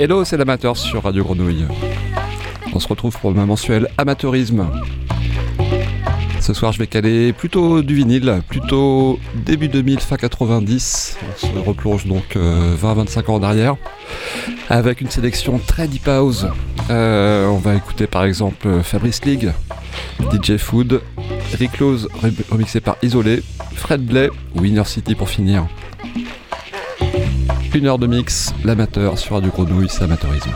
Hello, c'est l'amateur sur Radio Grenouille. On se retrouve pour le mensuel amateurisme. Ce soir, je vais caler plutôt du vinyle, plutôt début 2000, fin 90. On se replonge donc 20-25 euh, ans en arrière, avec une sélection très deep house. Euh, on va écouter par exemple Fabrice League, DJ Food, Rick Close remixé par Isolé, Fred Blay Winner City pour finir. Une heure de mix, l'amateur sur Radio Grenouille, c'est amateurisme.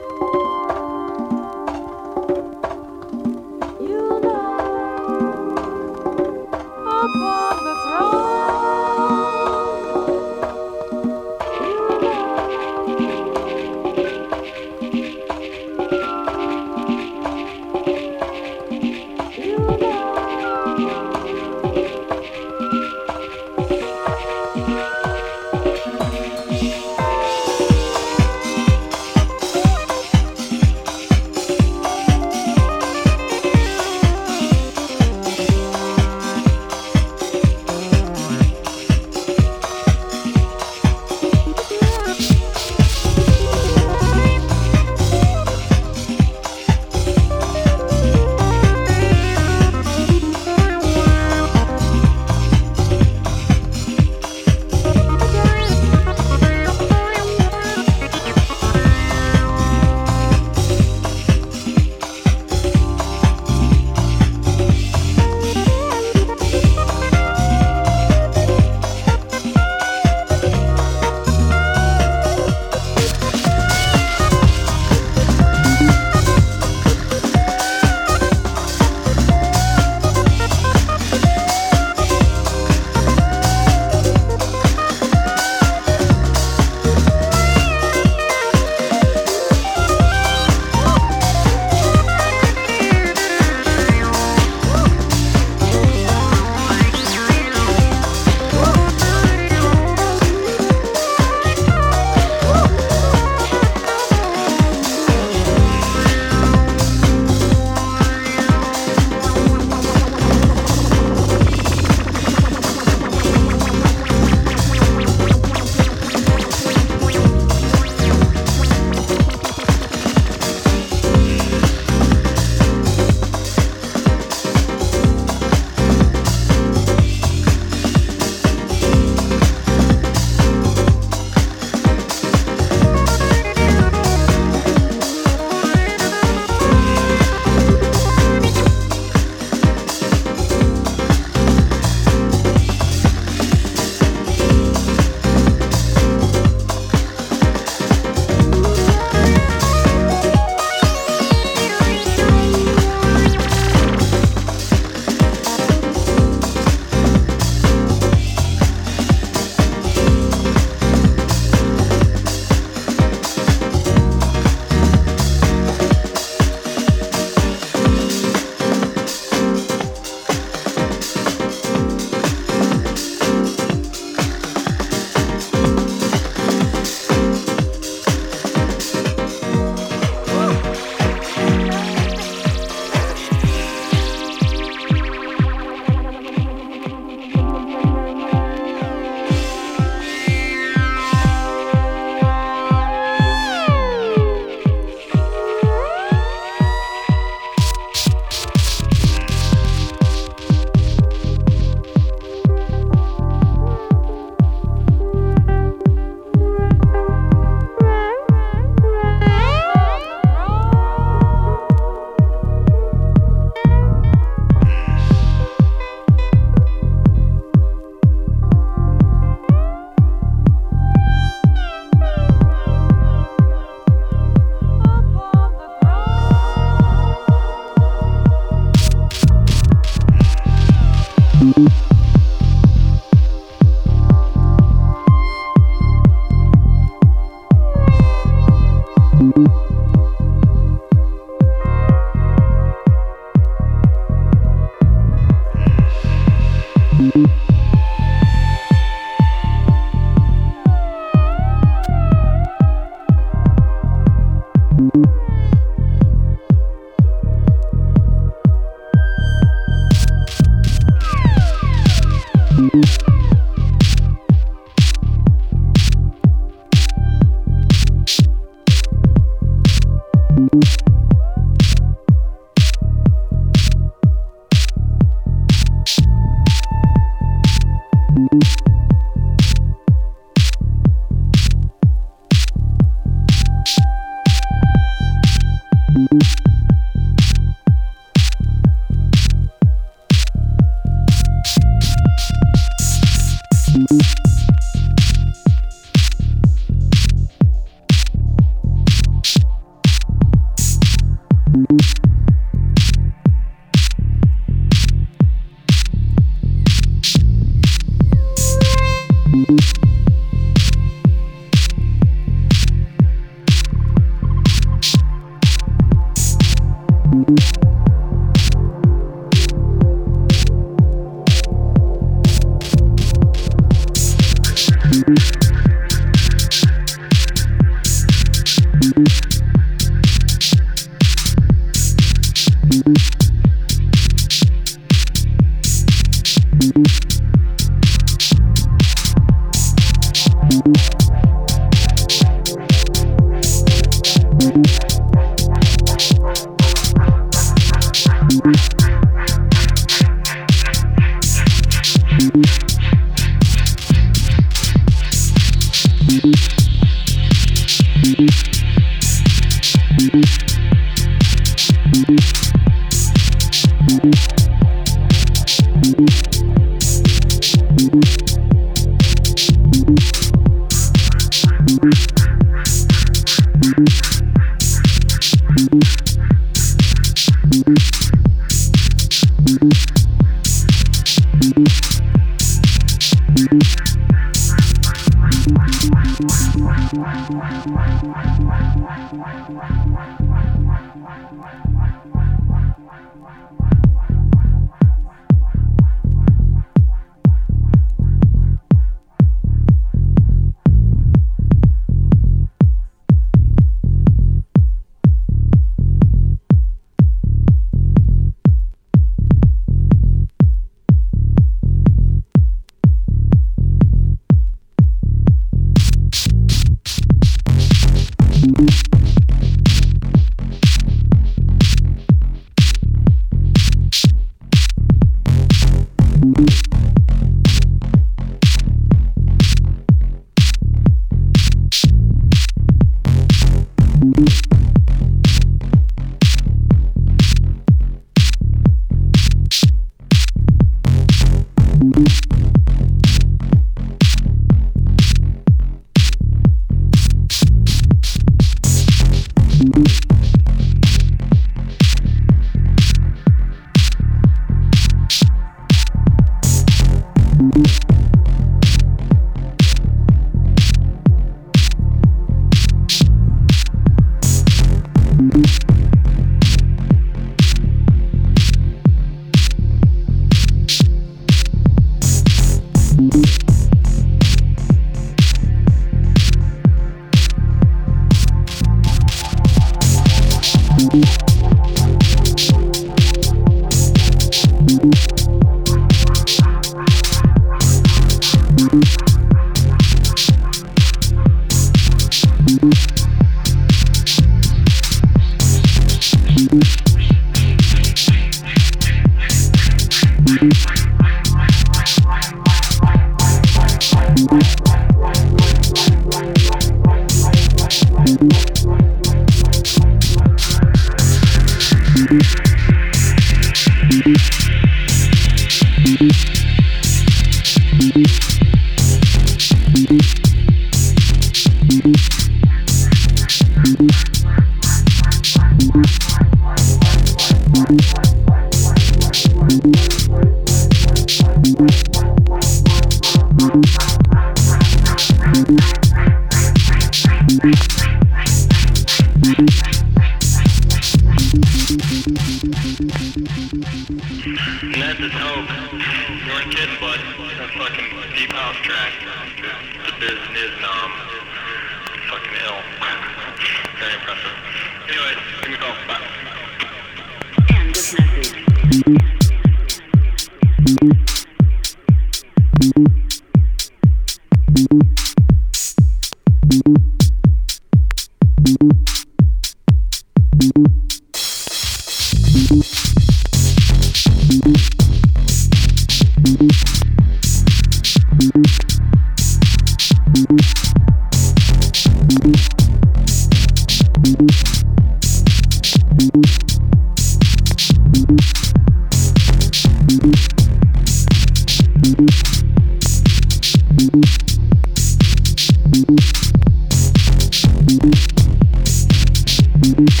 Thank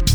you.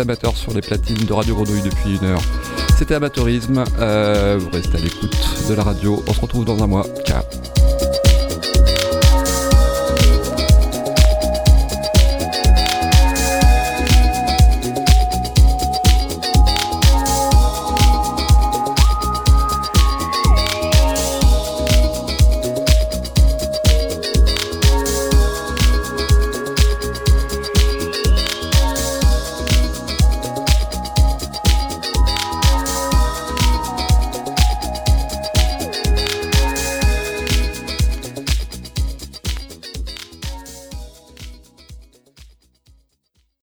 C'était sur les platines de Radio Grenouille depuis une heure. C'était amateurisme. Euh, vous restez à l'écoute de la radio. On se retrouve dans un mois. Ciao.